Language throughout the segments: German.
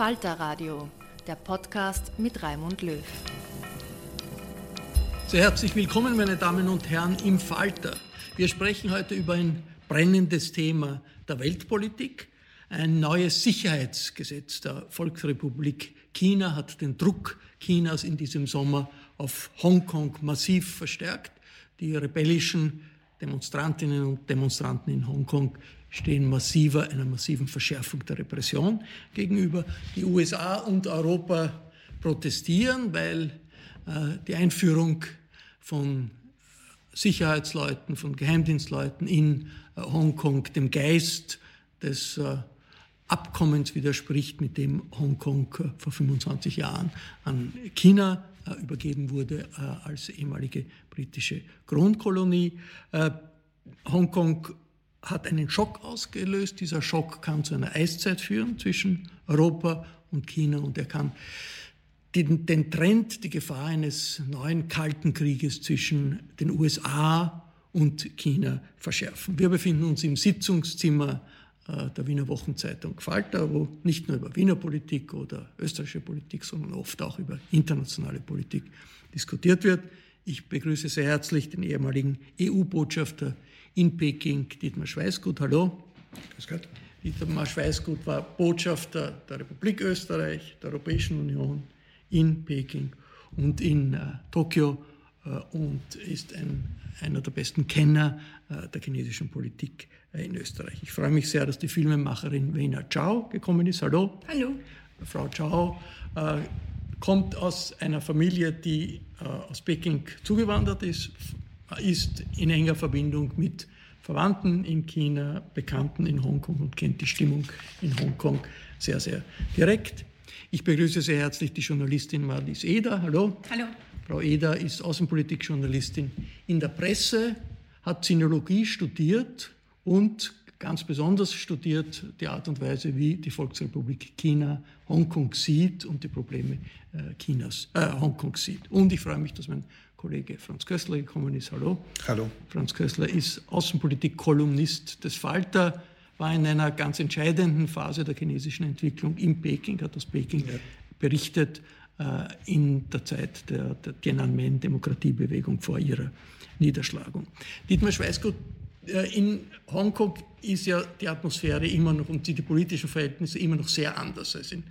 Falter Radio, der Podcast mit Raimund Löw. Sehr herzlich willkommen, meine Damen und Herren, im Falter. Wir sprechen heute über ein brennendes Thema der Weltpolitik. Ein neues Sicherheitsgesetz der Volksrepublik China hat den Druck Chinas in diesem Sommer auf Hongkong massiv verstärkt. Die rebellischen Demonstrantinnen und Demonstranten in Hongkong stehen massiver, einer massiven Verschärfung der Repression gegenüber. Die USA und Europa protestieren, weil äh, die Einführung von Sicherheitsleuten, von Geheimdienstleuten in äh, Hongkong dem Geist des äh, Abkommens widerspricht, mit dem Hongkong äh, vor 25 Jahren an China äh, übergeben wurde äh, als ehemalige britische Kronkolonie. Hongkong hat einen Schock ausgelöst. Dieser Schock kann zu einer Eiszeit führen zwischen Europa und China und er kann den, den Trend, die Gefahr eines neuen Kalten Krieges zwischen den USA und China verschärfen. Wir befinden uns im Sitzungszimmer äh, der Wiener Wochenzeitung Falter, wo nicht nur über Wiener Politik oder österreichische Politik, sondern oft auch über internationale Politik diskutiert wird. Ich begrüße sehr herzlich den ehemaligen EU-Botschafter in Peking, Dietmar Schweißgut. Hallo. Grüß Gott. Dietmar Schweißgut war Botschafter der Republik Österreich, der Europäischen Union in Peking und in äh, Tokio äh, und ist ein, einer der besten Kenner äh, der chinesischen Politik äh, in Österreich. Ich freue mich sehr, dass die Filmemacherin Wena Zhao gekommen ist. Hallo. Hallo. Frau Zhao äh, kommt aus einer Familie, die äh, aus Peking zugewandert ist, ist in enger Verbindung mit Verwandten in China, Bekannten in Hongkong und kennt die Stimmung in Hongkong sehr, sehr direkt. Ich begrüße sehr herzlich die Journalistin Marlies Eder. Hallo. Hallo. Frau Eder ist Außenpolitikjournalistin in der Presse, hat Sinologie studiert und ganz besonders studiert die Art und Weise, wie die Volksrepublik China Hongkong sieht und die Probleme äh, Chinas, äh, Hongkong sieht. Und ich freue mich, dass mein Kollege Franz Kössler gekommen ist. Hallo. Hallo. Franz Kössler ist Außenpolitik-Kolumnist des Falter war in einer ganz entscheidenden Phase der chinesischen Entwicklung in Peking, hat aus Peking ja. berichtet, äh, in der Zeit der, der Tiananmen-Demokratiebewegung vor ihrer Niederschlagung. Dietmar Schweißgut, in Hongkong ist ja die Atmosphäre immer noch und die, politischen Verhältnisse immer noch sehr anders als in,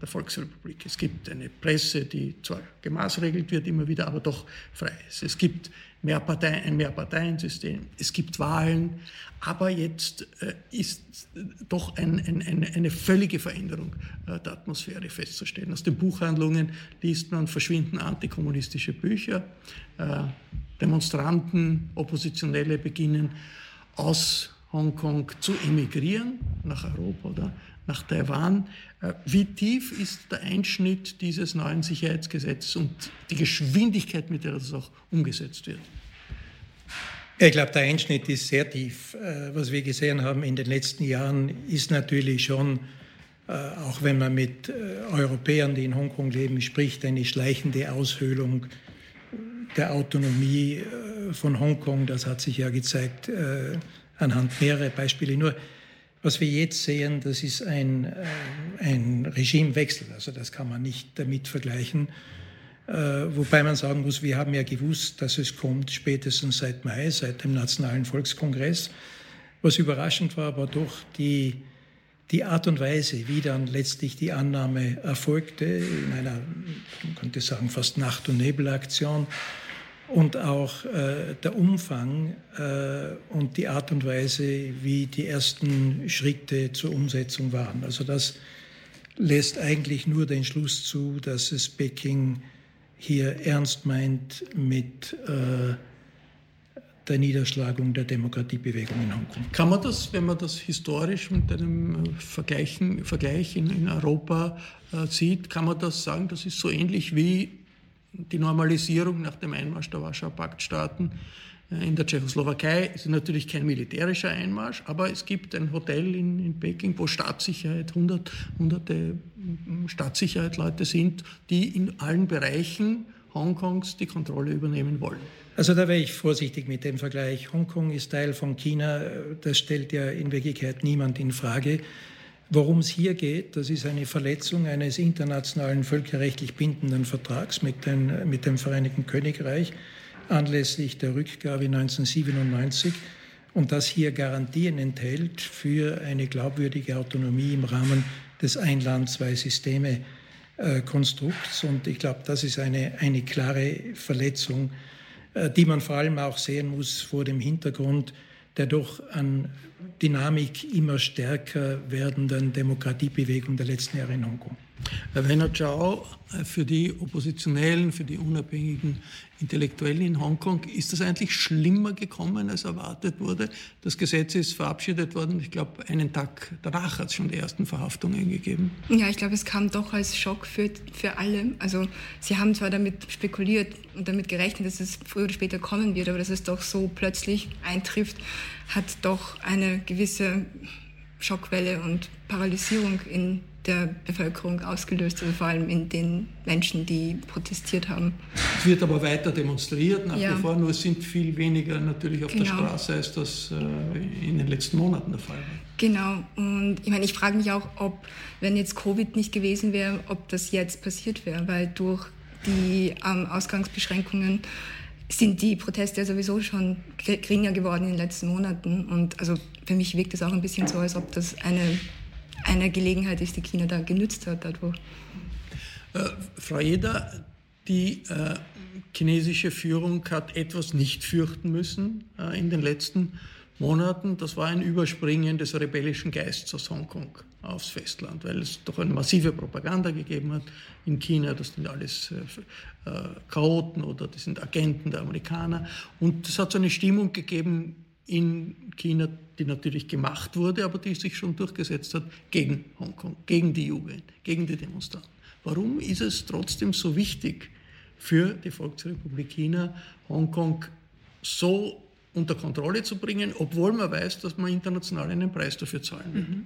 der Volksrepublik. Es gibt eine Presse, die zwar gemaßregelt wird immer wieder, aber doch frei ist. Es gibt Mehrparteien, ein Mehrparteiensystem, es gibt Wahlen, aber jetzt äh, ist doch ein, ein, eine, eine, völlige Veränderung äh, der Atmosphäre festzustellen. Aus den Buchhandlungen liest man verschwinden antikommunistische Bücher, äh, Demonstranten, Oppositionelle beginnen aus Hongkong zu emigrieren nach Europa oder nach Taiwan. Äh, wie tief ist der Einschnitt dieses neuen Sicherheitsgesetzes und die Geschwindigkeit, mit der das auch umgesetzt wird? Ich glaube, der Einschnitt ist sehr tief. Äh, was wir gesehen haben in den letzten Jahren ist natürlich schon, äh, auch wenn man mit Europäern, die in Hongkong leben, spricht, eine schleichende Aushöhlung der Autonomie von Hongkong. Das hat sich ja gezeigt anhand mehrerer Beispiele. Nur was wir jetzt sehen, das ist ein, äh, ein Regimewechsel. Also das kann man nicht damit vergleichen. Äh, wobei man sagen muss, wir haben ja gewusst, dass es kommt, spätestens seit Mai, seit dem Nationalen Volkskongress. Was überraschend war, aber doch die, die Art und Weise, wie dann letztlich die Annahme erfolgte, in einer, man könnte sagen, fast Nacht- und Nebelaktion und auch äh, der Umfang äh, und die Art und Weise, wie die ersten Schritte zur Umsetzung waren. Also das lässt eigentlich nur den Schluss zu, dass es Peking hier ernst meint mit äh, der Niederschlagung der Demokratiebewegung in Hongkong. Kann man das, wenn man das historisch mit einem äh, Vergleichen, Vergleich in, in Europa äh, sieht, kann man das sagen, das ist so ähnlich wie die Normalisierung nach dem Einmarsch der Warschauer Paktstaaten äh, in der Tschechoslowakei ist natürlich kein militärischer Einmarsch, aber es gibt ein Hotel in, in Peking, wo Staatssicherheit, hundert, hunderte Staatssicherheitsleute sind, die in allen Bereichen Hongkongs die Kontrolle übernehmen wollen. Also da wäre ich vorsichtig mit dem Vergleich. Hongkong ist Teil von China, das stellt ja in Wirklichkeit niemand in Frage. Worum es hier geht, das ist eine Verletzung eines internationalen völkerrechtlich bindenden Vertrags mit, den, mit dem Vereinigten Königreich anlässlich der Rückgabe 1997 und das hier Garantien enthält für eine glaubwürdige Autonomie im Rahmen des Ein-Land, Zwei-Systeme-Konstrukts. Und ich glaube, das ist eine, eine klare Verletzung, äh, die man vor allem auch sehen muss vor dem Hintergrund der doch an Dynamik immer stärker werdenden Demokratiebewegung der letzten Jahre in Hongkong. Werner Chao, für die Oppositionellen, für die unabhängigen Intellektuellen in Hongkong, ist das eigentlich schlimmer gekommen, als erwartet wurde? Das Gesetz ist verabschiedet worden, ich glaube, einen Tag danach hat es schon die ersten Verhaftungen gegeben. Ja, ich glaube, es kam doch als Schock für, für alle. Also Sie haben zwar damit spekuliert und damit gerechnet, dass es früher oder später kommen wird, aber dass es doch so plötzlich eintrifft, hat doch eine gewisse Schockwelle und Paralysierung in der Bevölkerung ausgelöst, also vor allem in den Menschen, die protestiert haben. Es wird aber weiter demonstriert nach ja. wie vor, nur es sind viel weniger natürlich auf genau. der Straße, als das äh, in den letzten Monaten der Fall war. Genau, und ich meine, ich frage mich auch, ob, wenn jetzt Covid nicht gewesen wäre, ob das jetzt passiert wäre, weil durch die ähm, Ausgangsbeschränkungen sind die Proteste ja sowieso schon geringer geworden in den letzten Monaten. Und also für mich wirkt es auch ein bisschen so, als ob das eine eine Gelegenheit ist, die China da genützt hat dadurch. Äh, Frau Eder, die äh, chinesische Führung hat etwas nicht fürchten müssen äh, in den letzten Monaten. Das war ein Überspringen des rebellischen Geistes aus Hongkong aufs Festland, weil es doch eine massive Propaganda gegeben hat in China. Das sind alles äh, äh Chaoten oder das sind Agenten der Amerikaner. Und es hat so eine Stimmung gegeben, in China, die natürlich gemacht wurde, aber die sich schon durchgesetzt hat gegen Hongkong, gegen die Jugend, gegen die Demonstranten. Warum ist es trotzdem so wichtig für die Volksrepublik China, Hongkong so unter Kontrolle zu bringen, obwohl man weiß, dass man international einen Preis dafür zahlen wird? Mhm.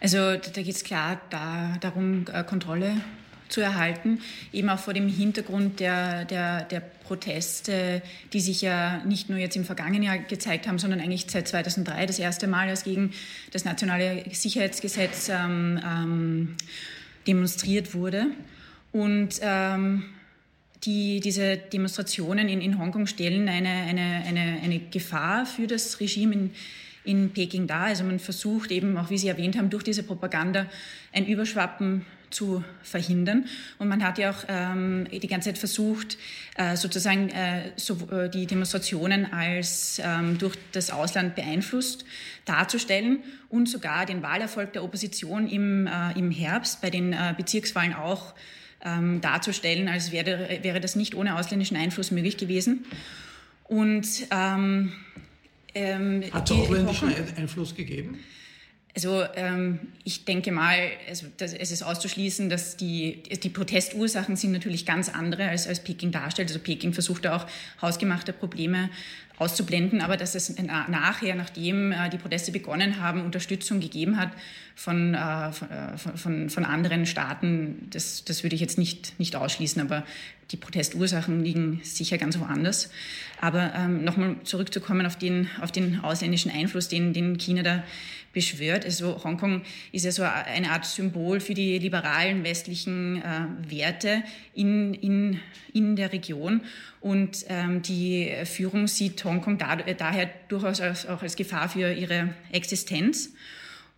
Also da geht es klar da, darum, äh, Kontrolle zu erhalten, eben auch vor dem Hintergrund der, der, der Proteste, die sich ja nicht nur jetzt im vergangenen Jahr gezeigt haben, sondern eigentlich seit 2003 das erste Mal, als gegen das nationale Sicherheitsgesetz ähm, ähm, demonstriert wurde. Und ähm, die, diese Demonstrationen in, in Hongkong stellen eine, eine, eine, eine Gefahr für das Regime in, in Peking dar. Also man versucht eben, auch wie Sie erwähnt haben, durch diese Propaganda ein Überschwappen zu verhindern. Und man hat ja auch ähm, die ganze Zeit versucht, äh, sozusagen äh, so, äh, die Demonstrationen als ähm, durch das Ausland beeinflusst darzustellen und sogar den Wahlerfolg der Opposition im, äh, im Herbst bei den äh, Bezirkswahlen auch ähm, darzustellen, als wäre, wäre das nicht ohne ausländischen Einfluss möglich gewesen. Und ähm, ähm, hat es ausländischen Einfluss gegeben? Also ähm, ich denke mal, also, das, es ist auszuschließen, dass die, die Protestursachen sind natürlich ganz andere, als, als Peking darstellt. Also Peking versucht auch hausgemachte Probleme auszublenden, aber dass es nachher, nachdem äh, die Proteste begonnen haben, Unterstützung gegeben hat von, äh, von, von, von, anderen Staaten, das, das würde ich jetzt nicht, nicht ausschließen, aber die Protestursachen liegen sicher ganz woanders. Aber ähm, nochmal zurückzukommen auf den, auf den ausländischen Einfluss, den, den China da beschwört. Also Hongkong ist ja so eine Art Symbol für die liberalen westlichen äh, Werte in, in, in der Region. Und ähm, die Führung sieht Hongkong da, daher durchaus als, auch als Gefahr für ihre Existenz.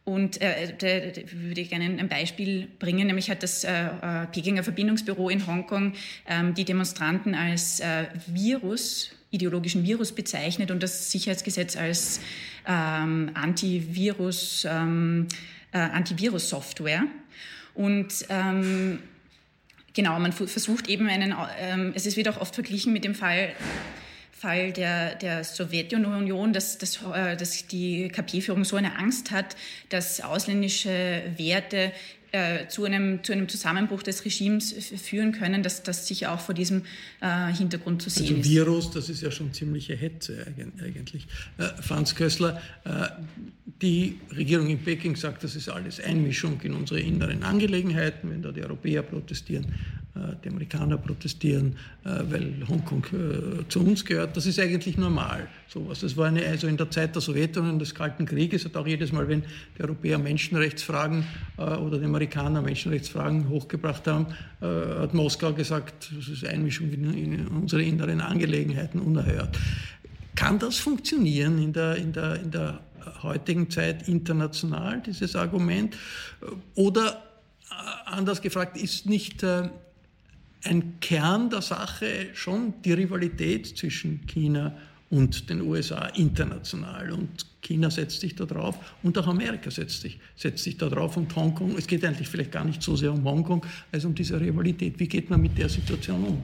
Und äh, da, würde ich gerne ein Beispiel bringen, nämlich hat das äh, äh, Pekinger Verbindungsbüro in Hongkong ähm, die Demonstranten als äh, Virus, ideologischen Virus bezeichnet und das Sicherheitsgesetz als ähm, Antivirus, ähm, äh, Antivirus-Software. Und ähm, genau, man versucht eben einen, ähm, es wird auch oft verglichen mit dem Fall Fall der, der Sowjetunion, dass, dass, äh, dass die KP-Führung so eine Angst hat, dass ausländische Werte äh, zu, einem, zu einem Zusammenbruch des Regimes führen können, dass das sicher auch vor diesem äh, Hintergrund zu sehen also ist. Virus, das ist ja schon ziemliche Hetze eigentlich. Äh, Franz Kössler, äh, die Regierung in Peking sagt, das ist alles Einmischung in unsere inneren Angelegenheiten, wenn da die Europäer protestieren, die Amerikaner protestieren, äh, weil Hongkong äh, zu uns gehört. Das ist eigentlich normal. Sowas. Das war eine, also in der Zeit der Sowjetunion des Kalten Krieges hat auch jedes Mal, wenn die Europäer Menschenrechtsfragen oder die Amerikaner Menschenrechtsfragen hochgebracht haben, hat Moskau gesagt, das ist Einmischung in unsere inneren Angelegenheiten unerhört. Kann das funktionieren in der, in der, in der heutigen Zeit international, dieses Argument? Oder anders gefragt, ist nicht ein Kern der Sache schon die Rivalität zwischen China und den USA international. Und China setzt sich da drauf und auch Amerika setzt sich, setzt sich da drauf und Hongkong. Es geht eigentlich vielleicht gar nicht so sehr um Hongkong als um diese Rivalität. Wie geht man mit der Situation um?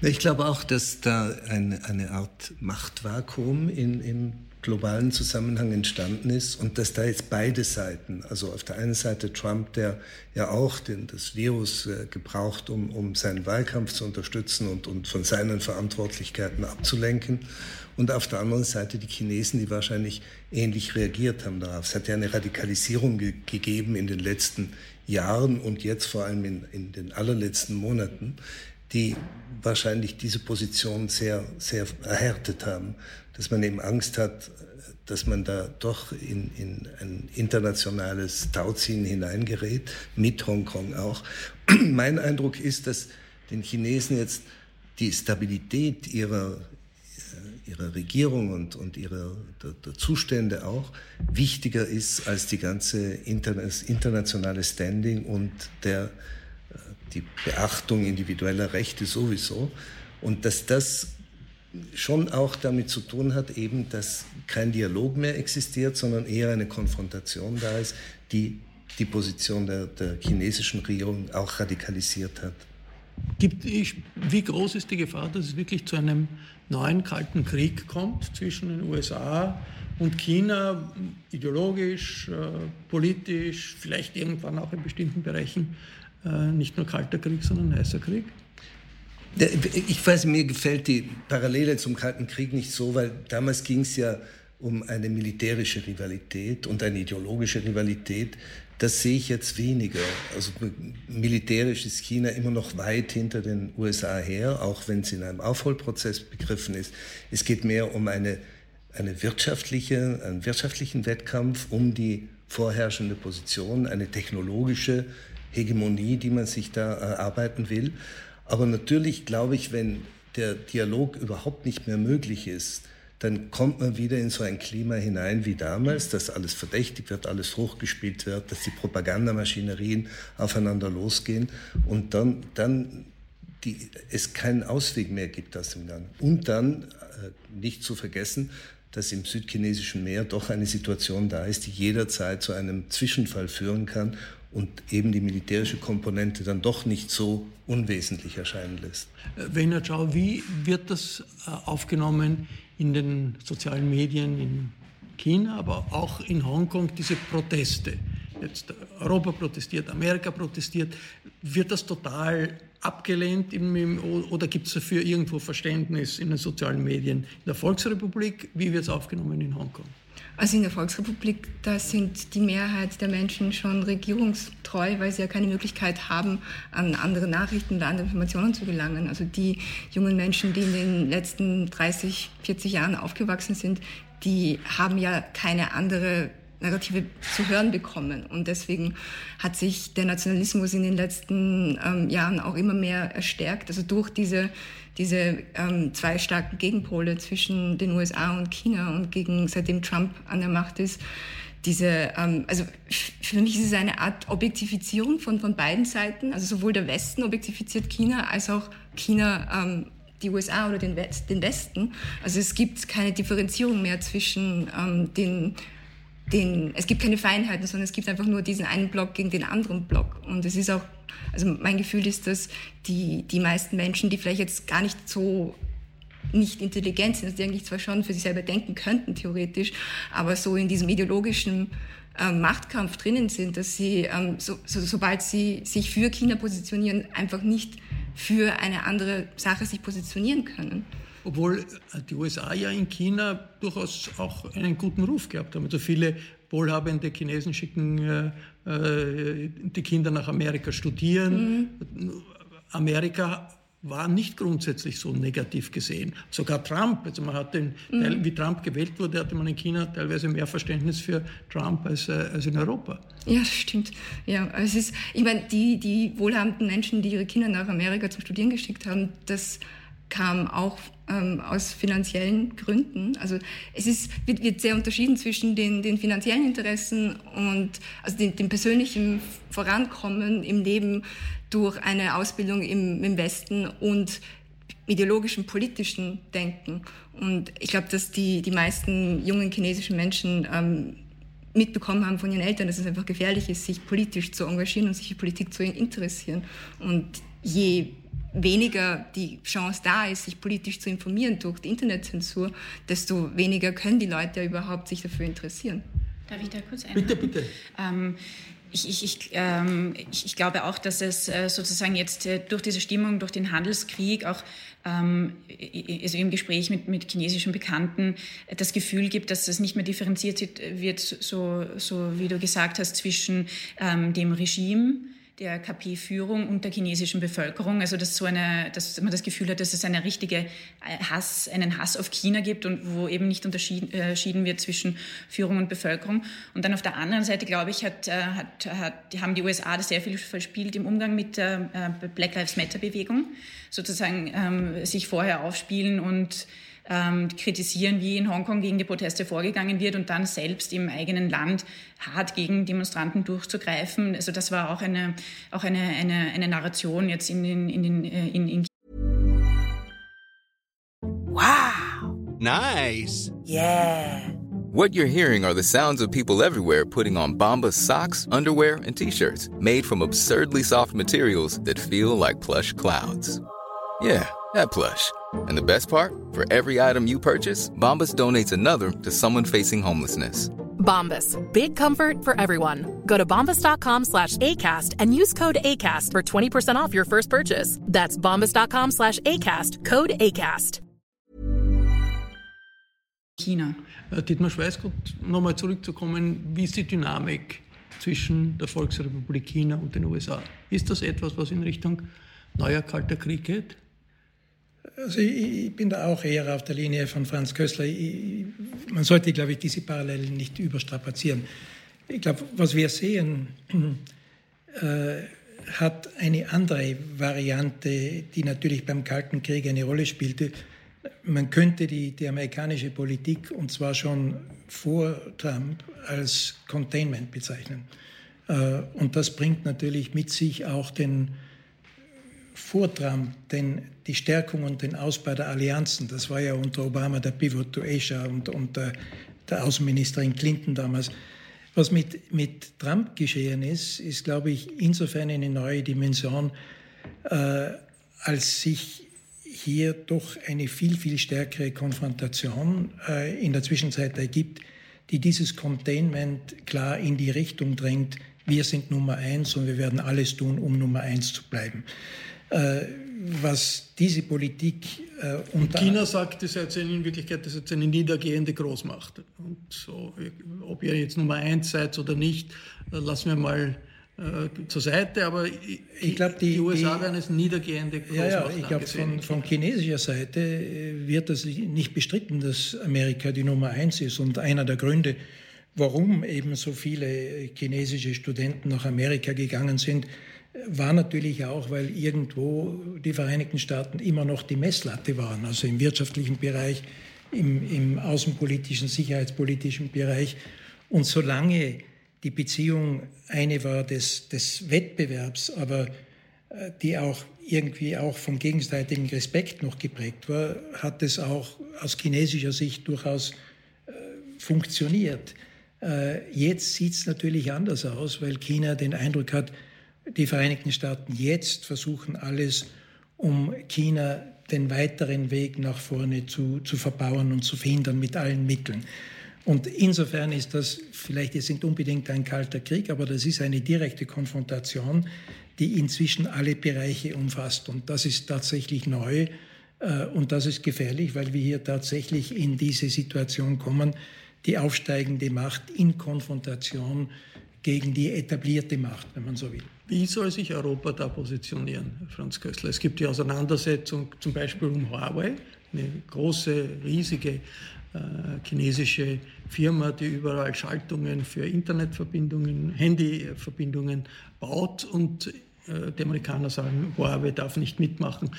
Ich glaube auch, dass da eine, eine Art Machtvakuum in, im globalen Zusammenhang entstanden ist und dass da jetzt beide Seiten, also auf der einen Seite Trump, der ja auch den, das Virus äh, gebraucht, um, um seinen Wahlkampf zu unterstützen und, und von seinen Verantwortlichkeiten abzulenken, und auf der anderen Seite die Chinesen, die wahrscheinlich ähnlich reagiert haben darauf. Es hat ja eine Radikalisierung ge gegeben in den letzten Jahren und jetzt vor allem in, in den allerletzten Monaten, die wahrscheinlich diese Position sehr, sehr erhärtet haben dass man eben Angst hat, dass man da doch in, in ein internationales Tauziehen hineingerät, mit Hongkong auch. mein Eindruck ist, dass den Chinesen jetzt die Stabilität ihrer, äh, ihrer Regierung und, und ihrer der, der Zustände auch wichtiger ist als die ganze interna internationale Standing und der, äh, die Beachtung individueller Rechte sowieso. Und dass das schon auch damit zu tun hat, eben, dass kein Dialog mehr existiert, sondern eher eine Konfrontation da ist, die die Position der, der chinesischen Regierung auch radikalisiert hat. Gibt, wie groß ist die Gefahr, dass es wirklich zu einem neuen Kalten Krieg kommt zwischen den USA und China, ideologisch, äh, politisch, vielleicht irgendwann auch in bestimmten Bereichen äh, nicht nur Kalter Krieg, sondern heißer Krieg? Ich weiß, mir gefällt die Parallele zum Kalten Krieg nicht so, weil damals ging es ja um eine militärische Rivalität und eine ideologische Rivalität. Das sehe ich jetzt weniger. Also militärisch ist China immer noch weit hinter den USA her, auch wenn es in einem Aufholprozess begriffen ist. Es geht mehr um eine, eine wirtschaftliche, einen wirtschaftlichen Wettkampf um die vorherrschende Position, eine technologische Hegemonie, die man sich da erarbeiten will. Aber natürlich glaube ich, wenn der Dialog überhaupt nicht mehr möglich ist, dann kommt man wieder in so ein Klima hinein wie damals, dass alles verdächtig wird, alles hochgespielt wird, dass die Propagandamaschinerien aufeinander losgehen und dann, dann die, es keinen Ausweg mehr gibt aus dem Gang. Und dann, äh, nicht zu vergessen, dass im südchinesischen Meer doch eine Situation da ist, die jederzeit zu einem Zwischenfall führen kann und eben die militärische Komponente dann doch nicht so unwesentlich erscheinen lässt. Werner Schau, wie wird das äh, aufgenommen in den sozialen Medien in China, aber auch in Hongkong, diese Proteste? Jetzt Europa protestiert, Amerika protestiert. Wird das total abgelehnt im, oder gibt es dafür irgendwo Verständnis in den sozialen Medien? In der Volksrepublik, wie wird es aufgenommen in Hongkong? Also in der Volksrepublik, da sind die Mehrheit der Menschen schon regierungstreu, weil sie ja keine Möglichkeit haben, an andere Nachrichten oder andere Informationen zu gelangen. Also die jungen Menschen, die in den letzten 30, 40 Jahren aufgewachsen sind, die haben ja keine andere Narrative zu hören bekommen. Und deswegen hat sich der Nationalismus in den letzten ähm, Jahren auch immer mehr erstärkt. Also durch diese, diese ähm, zwei starken Gegenpole zwischen den USA und China und gegen seitdem Trump an der Macht ist. Diese, ähm, also für mich ist es eine Art Objektifizierung von, von beiden Seiten. Also sowohl der Westen objektifiziert China als auch China ähm, die USA oder den, West, den Westen. Also es gibt keine Differenzierung mehr zwischen ähm, den den, es gibt keine Feinheiten, sondern es gibt einfach nur diesen einen Block gegen den anderen Block. Und es ist auch, also mein Gefühl ist, dass die, die meisten Menschen, die vielleicht jetzt gar nicht so nicht intelligent sind, dass die eigentlich zwar schon für sich selber denken könnten, theoretisch, aber so in diesem ideologischen ähm, Machtkampf drinnen sind, dass sie, ähm, so, so, sobald sie sich für China positionieren, einfach nicht für eine andere Sache sich positionieren können obwohl die USA ja in China durchaus auch einen guten Ruf gehabt haben. Also viele wohlhabende Chinesen schicken äh, äh, die Kinder nach Amerika studieren. Mhm. Amerika war nicht grundsätzlich so negativ gesehen. Sogar Trump, also man hat den, mhm. wie Trump gewählt wurde, hatte man in China teilweise mehr Verständnis für Trump als, äh, als in Europa. Ja, das stimmt. Ja, es ist, ich meine, die, die wohlhabenden Menschen, die ihre Kinder nach Amerika zum Studieren geschickt haben, das kam auch ähm, aus finanziellen Gründen. Also es ist, wird, wird sehr unterschieden zwischen den, den finanziellen Interessen und also dem, dem persönlichen Vorankommen im Leben durch eine Ausbildung im, im Westen und ideologischen, politischen Denken. Und ich glaube, dass die, die meisten jungen chinesischen Menschen ähm, mitbekommen haben von ihren Eltern, dass es einfach gefährlich ist, sich politisch zu engagieren und sich für Politik zu interessieren. Und je weniger die Chance da ist, sich politisch zu informieren durch die Internetzensur, desto weniger können die Leute ja überhaupt sich dafür interessieren. Darf ich da kurz einmal? Bitte, bitte. Ähm, ich, ich, ich, ähm, ich, ich, glaube auch, dass es äh, sozusagen jetzt äh, durch diese Stimmung, durch den Handelskrieg auch ähm, also im Gespräch mit, mit chinesischen Bekannten äh, das Gefühl gibt, dass es nicht mehr differenziert wird, so, so wie du gesagt hast, zwischen ähm, dem Regime, der KP-Führung und der chinesischen Bevölkerung. Also dass so eine, dass man das Gefühl hat, dass es eine richtige äh, Hass, einen Hass auf China gibt und wo eben nicht unterschieden äh, wird zwischen Führung und Bevölkerung. Und dann auf der anderen Seite, glaube ich, hat, äh, hat, hat, haben die USA das sehr viel verspielt im Umgang mit der Black Lives Matter-Bewegung, sozusagen ähm, sich vorher aufspielen und ähm, kritisieren, wie in Hongkong gegen die Proteste vorgegangen wird und dann selbst im eigenen Land hart gegen Demonstranten durchzugreifen. Also das war auch eine, auch eine, eine, eine Narration jetzt in den, in den, äh, in, in Wow. Nice. Yeah. What you're hearing are the sounds of people everywhere putting on Bombas socks, underwear, and t-shirts made from absurdly soft materials that feel like plush clouds. Yeah, that plush. And the best part, for every item you purchase, Bombas donates another to someone facing homelessness. Bombas, big comfort for everyone. Go to bombas.com slash ACAST and use code ACAST for 20% off your first purchase. That's bombas.com slash ACAST, code ACAST. China. Äh, Dietmar Schweißgut, nochmal zurückzukommen, wie ist die Dynamik zwischen der Volksrepublik China und den USA? Ist das etwas, was in Richtung neuer Kalter Krieg geht? Also ich, bin da auch eher auf der Linie von Franz Kössler. Ich, man sollte, glaube ich, diese Parallelen nicht überstrapazieren. Ich glaube, was wir sehen, äh, hat eine andere Variante, die natürlich beim Kalten Krieg eine Rolle spielte. Man könnte die, die amerikanische Politik, und zwar schon vor Trump, als Containment bezeichnen. Äh, und das bringt natürlich mit sich auch den vor Trump den, die Stärkung und den Ausbau der Allianzen. Das war ja unter Obama der Pivot to Asia und unter der Außenministerin Clinton damals. Was mit, mit Trump geschehen ist, ist, glaube ich, insofern eine neue Dimension, äh, als sich hier doch eine viel, viel stärkere Konfrontation äh, in der Zwischenzeit ergibt, die dieses Containment klar in die Richtung drängt, wir sind Nummer eins und wir werden alles tun, um Nummer eins zu bleiben. Äh, was diese Politik äh, unter China sagt, das ist in Wirklichkeit das ist eine niedergehende Großmacht. Und so, ob ihr jetzt Nummer eins seid oder nicht, äh, lassen wir mal äh, zur Seite, aber ich, ich glaube, die, die, USA werden es niedergehende Großmacht Ja, ja ich glaube, von, von, chinesischer Seite äh, wird das nicht bestritten, dass Amerika die Nummer eins ist. Und einer der Gründe, warum eben so viele chinesische Studenten nach Amerika gegangen sind, war natürlich auch, weil irgendwo die Vereinigten Staaten immer noch die Messlatte waren, also im wirtschaftlichen Bereich, im, im außenpolitischen, sicherheitspolitischen Bereich. Und solange die Beziehung eine war des, des Wettbewerbs, aber äh, die auch irgendwie auch vom gegenseitigen Respekt noch geprägt war, hat es auch aus chinesischer Sicht durchaus äh, funktioniert. Äh, jetzt sieht es natürlich anders aus, weil China den Eindruck hat, die Vereinigten Staaten jetzt versuchen alles, um China den weiteren Weg nach vorne zu, zu verbauen und zu verhindern mit allen Mitteln. Und insofern ist das vielleicht jetzt nicht unbedingt ein kalter Krieg, aber das ist eine direkte Konfrontation, die inzwischen alle Bereiche umfasst. Und das ist tatsächlich neu äh, und das ist gefährlich, weil wir hier tatsächlich in diese Situation kommen, die aufsteigende Macht in Konfrontation gegen die etablierte Macht, wenn man so will. Wie soll sich Europa da positionieren, Franz Köstler? Es gibt die Auseinandersetzung zum Beispiel um Huawei, eine große, riesige äh, chinesische Firma, die überall Schaltungen für Internetverbindungen, Handyverbindungen baut und äh, die Amerikaner sagen, Huawei darf nicht mitmachen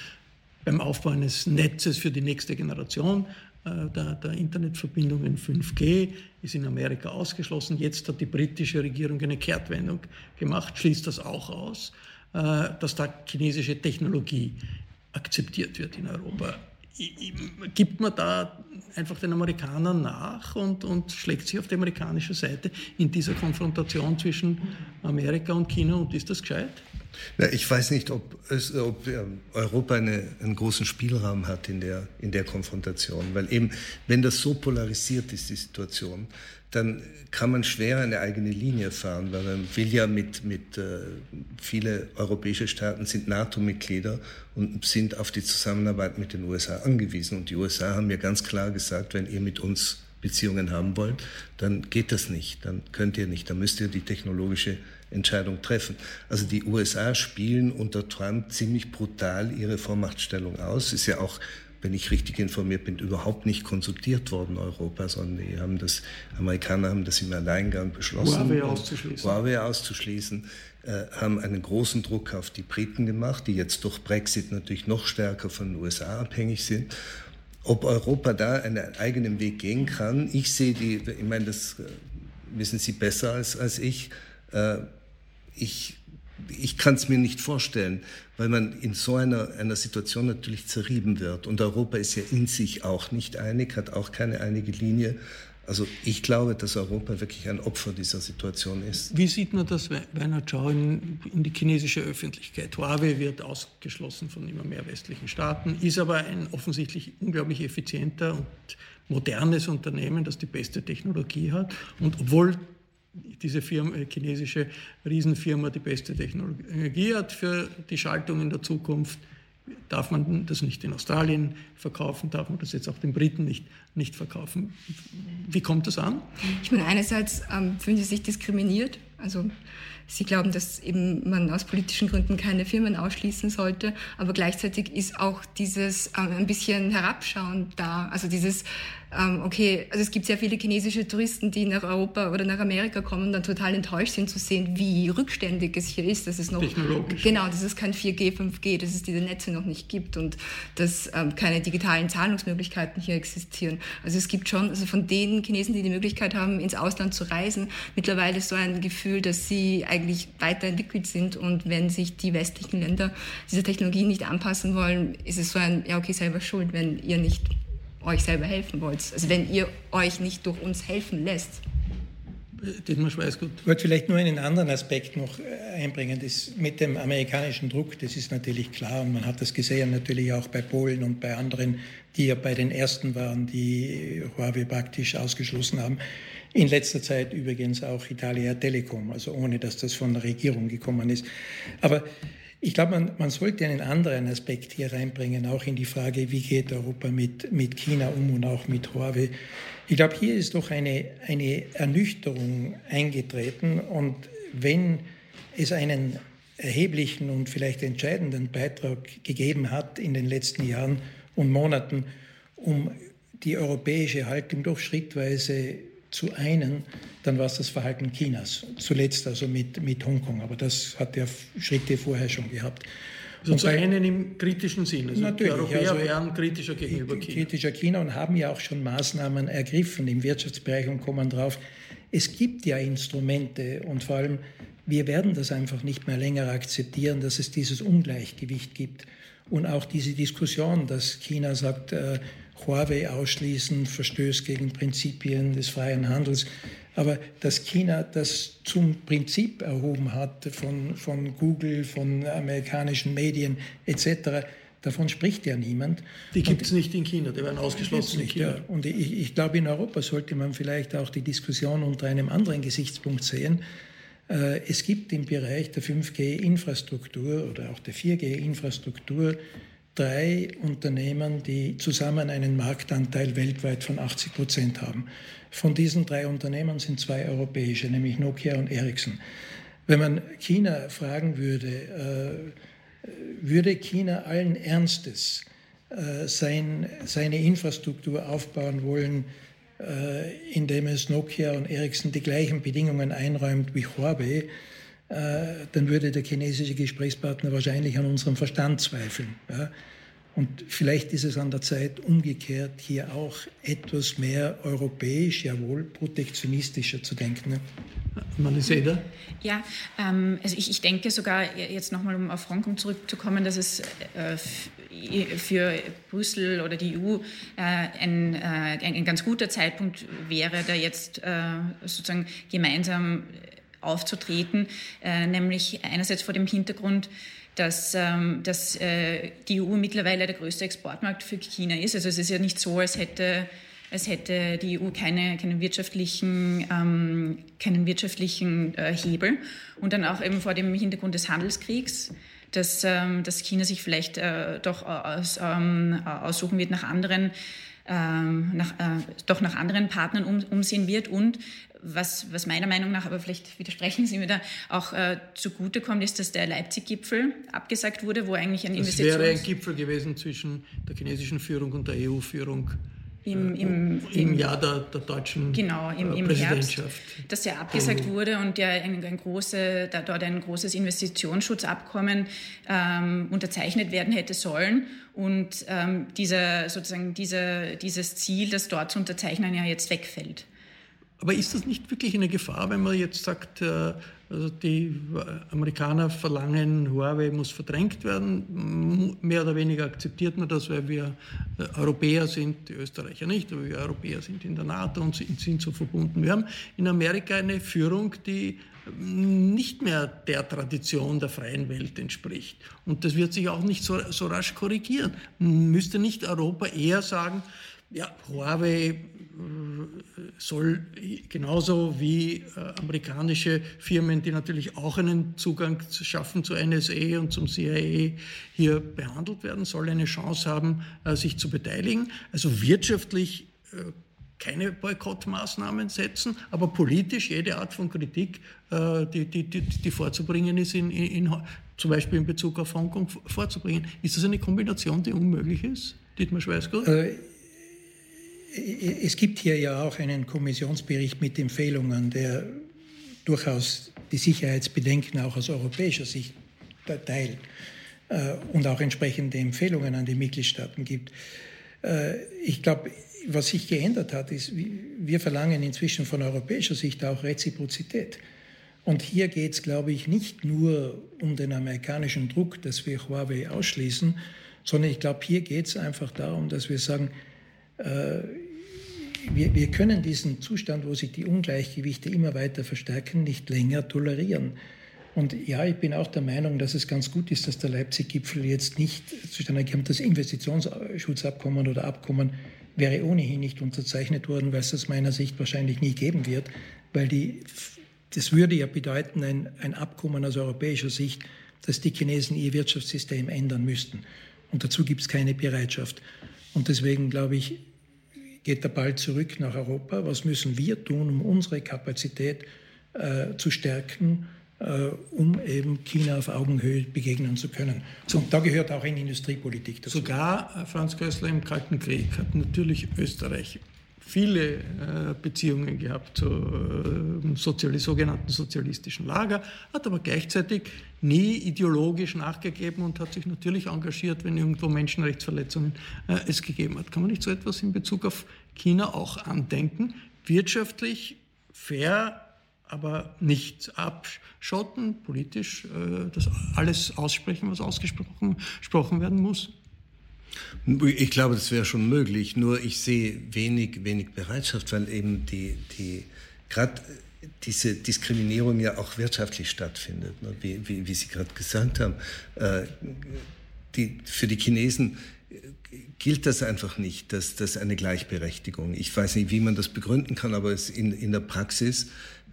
beim Aufbau eines Netzes für die nächste Generation. Äh, der, der, Internetverbindungen 5G ist in Amerika ausgeschlossen. Jetzt hat die britische Regierung eine Kehrtwendung gemacht, schließt das auch aus, äh, dass da chinesische Technologie akzeptiert wird in Europa. Gibt man da einfach den Amerikanern nach und, und schlägt sich auf die amerikanische Seite in dieser Konfrontation zwischen Amerika und China und ist das gescheit? Na, ich weiß nicht, ob, es, ob ähm, Europa eine, einen großen Spielraum hat in der, in der Konfrontation, weil eben, wenn das so polarisiert ist, die Situation, dann kann man schwer eine eigene Linie fahren, weil man will ja mit, mit äh, viele europäische Staaten sind NATO-Mitglieder und sind auf die Zusammenarbeit mit den USA angewiesen. Und die USA haben ja ganz klar gesagt, wenn ihr mit uns Beziehungen haben wollt, dann geht das nicht, dann könnt ihr nicht, dann müsst ihr die technologische Entscheidung treffen. Also die USA spielen unter Trump ziemlich brutal ihre Vormachtstellung aus. Ist ja auch, wenn ich richtig informiert bin, überhaupt nicht konsultiert worden Europa, sondern die haben das, Amerikaner haben das im Alleingang beschlossen. Huawei auszuschließen. Huawei auszuschließen, äh, haben einen großen Druck auf die Briten gemacht, die jetzt durch Brexit natürlich noch stärker von den USA abhängig sind. Ob Europa da einen eigenen Weg gehen kann, ich sehe die, ich meine, das äh, wissen Sie besser als, als ich, äh, ich, ich kann es mir nicht vorstellen, weil man in so einer, einer Situation natürlich zerrieben wird. Und Europa ist ja in sich auch nicht einig, hat auch keine einige Linie. Also ich glaube, dass Europa wirklich ein Opfer dieser Situation ist. Wie sieht man das, Werner Chao, in, in, die chinesische Öffentlichkeit? Huawei wird ausgeschlossen von immer mehr westlichen Staaten, ist aber ein offensichtlich unglaublich effizienter und modernes Unternehmen, das die beste Technologie hat. Und obwohl diese Firma, äh, chinesische Riesenfirma die beste Technologie hat für die Schaltung in der Zukunft, darf man das nicht in Australien verkaufen, darf man das jetzt auch den Briten nicht, nicht verkaufen. Wie kommt das an? Ich meine, einerseits ähm, fühlen sie sich diskriminiert, Also Sie glauben, dass eben man aus politischen Gründen keine Firmen ausschließen sollte, aber gleichzeitig ist auch dieses ähm, ein bisschen Herabschauen da. Also dieses, okay, also es gibt sehr viele chinesische Touristen, die nach Europa oder nach Amerika kommen und dann total enttäuscht sind zu sehen, wie rückständig es hier ist, dass es noch Technologisch. genau, dass es kein 4G, 5G, dass es diese Netze noch nicht gibt und dass ähm, keine digitalen Zahlungsmöglichkeiten hier existieren. Also es gibt schon, also von den Chinesen, die die Möglichkeit haben, ins Ausland zu reisen, mittlerweile so ein Gefühl, dass sie eigentlich weiterentwickelt sind und wenn sich die westlichen Länder dieser Technologie nicht anpassen wollen, ist es so ein, ja okay, selber schuld, wenn ihr nicht euch selber helfen wollt. Also wenn ihr euch nicht durch uns helfen lässt. Dietmar Schweißgut. Ich wollte vielleicht nur einen anderen Aspekt noch äh, einbringen. Das mit dem amerikanischen Druck, das ist natürlich klar und man hat das gesehen natürlich auch bei Polen und bei anderen, die ja bei den ersten waren, die Huawei praktisch ausgeschlossen haben. In letzter Zeit übrigens auch Italia Telekom, also ohne dass das von der Regierung gekommen ist. Aber ich glaube, man, man, sollte einen anderen Aspekt hier reinbringen, auch in die Frage, wie geht Europa mit, mit China um und auch mit Huawei. Ich glaube, hier ist doch eine, eine Ernüchterung eingetreten und wenn es einen erheblichen und vielleicht entscheidenden Beitrag gegeben hat in den letzten Jahren und Monaten, um die europäische Haltung doch schrittweise zu einen, dann war es das Verhalten Chinas. Zuletzt also mit, mit Hongkong, aber das hat er Schritte vorher schon gehabt. Also und zu einen im kritischen Sinn. Also natürlich, die Europäer also wären kritischer gegenüber China. Kritischer China und haben ja auch schon Maßnahmen ergriffen im Wirtschaftsbereich und kommen drauf. Es gibt ja Instrumente und vor allem, wir werden das einfach nicht mehr länger akzeptieren, dass es dieses Ungleichgewicht gibt. Und auch diese Diskussion, dass China sagt, äh, Huawei ausschließen, verstößt gegen Prinzipien des freien Handels. Aber dass China das zum Prinzip erhoben hat von, von Google, von amerikanischen Medien etc., davon spricht ja niemand. Die gibt es nicht in China, die werden ausgeschlossen nicht, in China. Ja. Und ich, ich glaube, in Europa sollte man vielleicht auch die Diskussion unter einem anderen Gesichtspunkt sehen. Äh, es gibt im Bereich der 5G-Infrastruktur oder auch der 4G-Infrastruktur drei Unternehmen, die zusammen einen Marktanteil weltweit von 80 Prozent haben. Von diesen drei Unternehmen sind zwei europäische, nämlich Nokia und Ericsson. Wenn man China fragen würde, äh, würde China allen Ernstes äh, sein, seine Infrastruktur aufbauen wollen, indem es Nokia und Ericsson die gleichen Bedingungen einräumt wie Huawei, äh, dann würde der chinesische Gesprächspartner wahrscheinlich an unserem Verstand zweifeln. Und vielleicht ist es an der Zeit, umgekehrt hier auch etwas mehr europäisch, jawohl protektionistischer zu denken. Maniseda? Ja, ähm, also ich, ich denke sogar, jetzt nochmal um auf Hongkong zurückzukommen, dass es äh, für Brüssel oder die EU äh, ein, äh, ein, ein, ganz guter Zeitpunkt wäre, da jetzt äh, sozusagen gemeinsam aufzutreten, äh, nämlich einerseits vor dem Hintergrund, dass, ähm, dass äh, die EU mittlerweile der größte Exportmarkt für China ist. Also es ist ja nicht so, als hätte, als hätte die EU keine, keinen wirtschaftlichen, ähm, keinen wirtschaftlichen äh, Hebel. Und dann auch eben vor dem Hintergrund des Handelskriegs, dass, ähm, dass China sich vielleicht äh, doch aus, ähm, aussuchen wird nach anderen ähm, nach, äh, doch nach anderen Partnern um, umsehen wird und was, was meiner Meinung nach, aber vielleicht widersprechen Sie mir da, auch äh, zugutekommt, ist, dass der Leipzig-Gipfel abgesagt wurde, wo eigentlich ein Investitions... Das wäre ein Gipfel gewesen zwischen der chinesischen Führung und der EU-Führung. Im, äh, im, im, Jahr der, der deutschen genau, im, im Präsidentschaft. Herbst, dass ja abgesagt wurde und ja ein, ein große, da dort ein großes Investitionsschutzabkommen ähm, unterzeichnet werden hätte sollen. Und ähm, dieser, sozusagen dieser, dieses Ziel, das dort zu unterzeichnen, ja jetzt wegfällt. Aber ist das nicht wirklich eine Gefahr, wenn man jetzt sagt, äh, also die Amerikaner verlangen, Huawei muss verdrängt werden? Mehr oder weniger akzeptiert man das, weil wir äh, Europäer sind, die Österreicher nicht, aber wir Europäer sind in der NATO und sind so verbunden. Wir haben in Amerika eine Führung, die nicht mehr der Tradition der freien Welt entspricht. Und das wird sich auch nicht so, so rasch korrigieren. Müsste nicht Europa eher sagen, ja, Huawei soll genauso wie äh, amerikanische Firmen, die natürlich auch einen Zugang schaffen zur NSA und zum CIA, hier behandelt werden, soll eine Chance haben, äh, sich zu beteiligen. Also wirtschaftlich keine Boykottmaßnahmen setzen, aber politisch jede Art von Kritik, äh, die, die, die, die vorzubringen ist, in, in, zum Beispiel in Bezug auf Hongkong vorzubringen. Ist das eine Kombination, die unmöglich ist? Dietmar Schweißgut? Äh, es gibt hier ja auch einen Kommissionsbericht mit Empfehlungen, der durchaus die Sicherheitsbedenken auch aus europäischer Sicht teilt äh, und auch entsprechende Empfehlungen an die Mitgliedstaaten gibt. Äh, ich glaube, was sich geändert hat, ist, wir verlangen inzwischen von europäischer Sicht auch Reziprozität. Und hier geht es, glaube ich, nicht nur um den amerikanischen Druck, dass wir Huawei ausschließen, sondern ich glaube, hier geht es einfach darum, dass wir sagen, wir, wir können diesen Zustand, wo sich die Ungleichgewichte immer weiter verstärken, nicht länger tolerieren. Und ja, ich bin auch der Meinung, dass es ganz gut ist, dass der Leipzig-Gipfel jetzt nicht zustande kommt. Das Investitionsschutzabkommen oder Abkommen wäre ohnehin nicht unterzeichnet worden, weil es aus meiner Sicht wahrscheinlich nie geben wird, weil die, das würde ja bedeuten, ein, ein Abkommen aus europäischer Sicht, dass die Chinesen ihr Wirtschaftssystem ändern müssten. Und dazu gibt es keine Bereitschaft. Und deswegen glaube ich, geht der Ball zurück nach Europa. Was müssen wir tun, um unsere Kapazität äh, zu stärken, äh, um eben China auf Augenhöhe begegnen zu können? Und da gehört auch eine Industriepolitik dazu. Sogar äh, Franz Kössler im Kalten Krieg hat natürlich Österreich viele äh, Beziehungen gehabt zu äh, soziali sogenannten sozialistischen Lager, hat aber gleichzeitig nie ideologisch nachgegeben und hat sich natürlich engagiert, wenn irgendwo Menschenrechtsverletzungen äh, es gegeben hat. Kann man nicht so etwas in Bezug auf China auch andenken? Wirtschaftlich fair, aber nicht abschotten, politisch das alles aussprechen, was ausgesprochen werden muss? Ich glaube, das wäre schon möglich, nur ich sehe wenig, wenig Bereitschaft, weil eben die, die gerade diese Diskriminierung ja auch wirtschaftlich stattfindet, ne? wie, wie, wie, Sie gerade gesagt haben. Äh, die, für die Chinesen gilt das einfach nicht, dass das eine Gleichberechtigung. Ich weiß nicht, wie man das begründen kann, aber es in, in der Praxis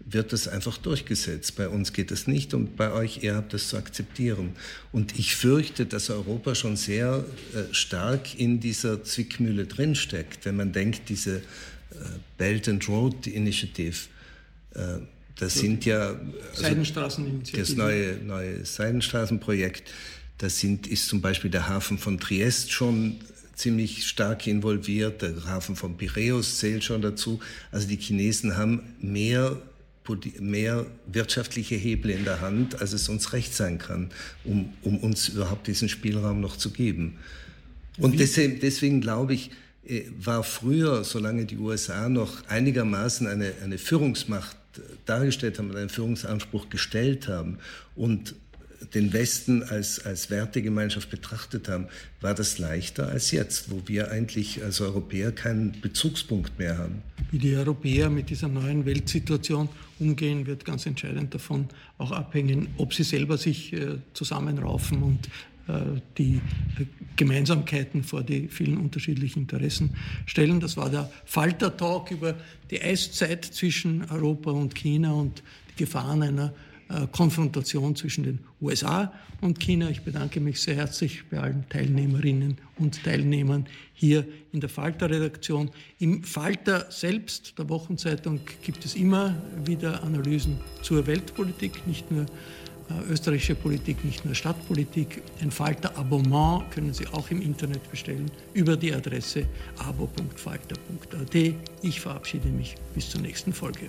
wird das einfach durchgesetzt. Bei uns geht das nicht und bei euch, ihr habt das zu akzeptieren. Und ich fürchte, dass Europa schon sehr äh, stark in dieser Zwickmühle drinsteckt, wenn man denkt, diese äh, Belt and Road Initiative, äh, das sind ja also Seidenstraßeninitiative. Das neue, neue Seidenstraßenprojekt. Das sind, ist zum Beispiel der Hafen von Triest schon ziemlich stark involviert. Der Hafen von Piräus zählt schon dazu. Also die Chinesen haben mehr mehr wirtschaftliche Hebel in der Hand, als es uns recht sein kann, um, um uns überhaupt diesen Spielraum noch zu geben. Und deswegen, deswegen glaube ich, äh, war früher, solange die USA noch einigermaßen eine, eine Führungsmacht dargestellt haben, einen Führungsanspruch gestellt haben und den Westen als, als Wertegemeinschaft betrachtet haben, war das leichter als jetzt, wo wir eigentlich als Europäer keinen Bezugspunkt mehr haben. Wie die Europäer mit dieser neuen Weltsituation umgehen, wird ganz entscheidend davon auch abhängen, ob sie selber sich äh, zusammenraufen und äh, die Gemeinsamkeiten vor die vielen unterschiedlichen Interessen stellen. Das war der Falter-Talk über die Eiszeit zwischen Europa und China und die Gefahren einer Konfrontation zwischen den USA und China. Ich bedanke mich sehr herzlich bei allen Teilnehmerinnen und Teilnehmern hier in der Falter-Redaktion. Im Falter selbst, der Wochenzeitung, gibt es immer wieder Analysen zur Weltpolitik, nicht nur äh, österreichische Politik, nicht nur Stadtpolitik. Ein Falter-Abonnement können Sie auch im Internet bestellen über die Adresse abo.falter.at. Ich verabschiede mich bis zur nächsten Folge.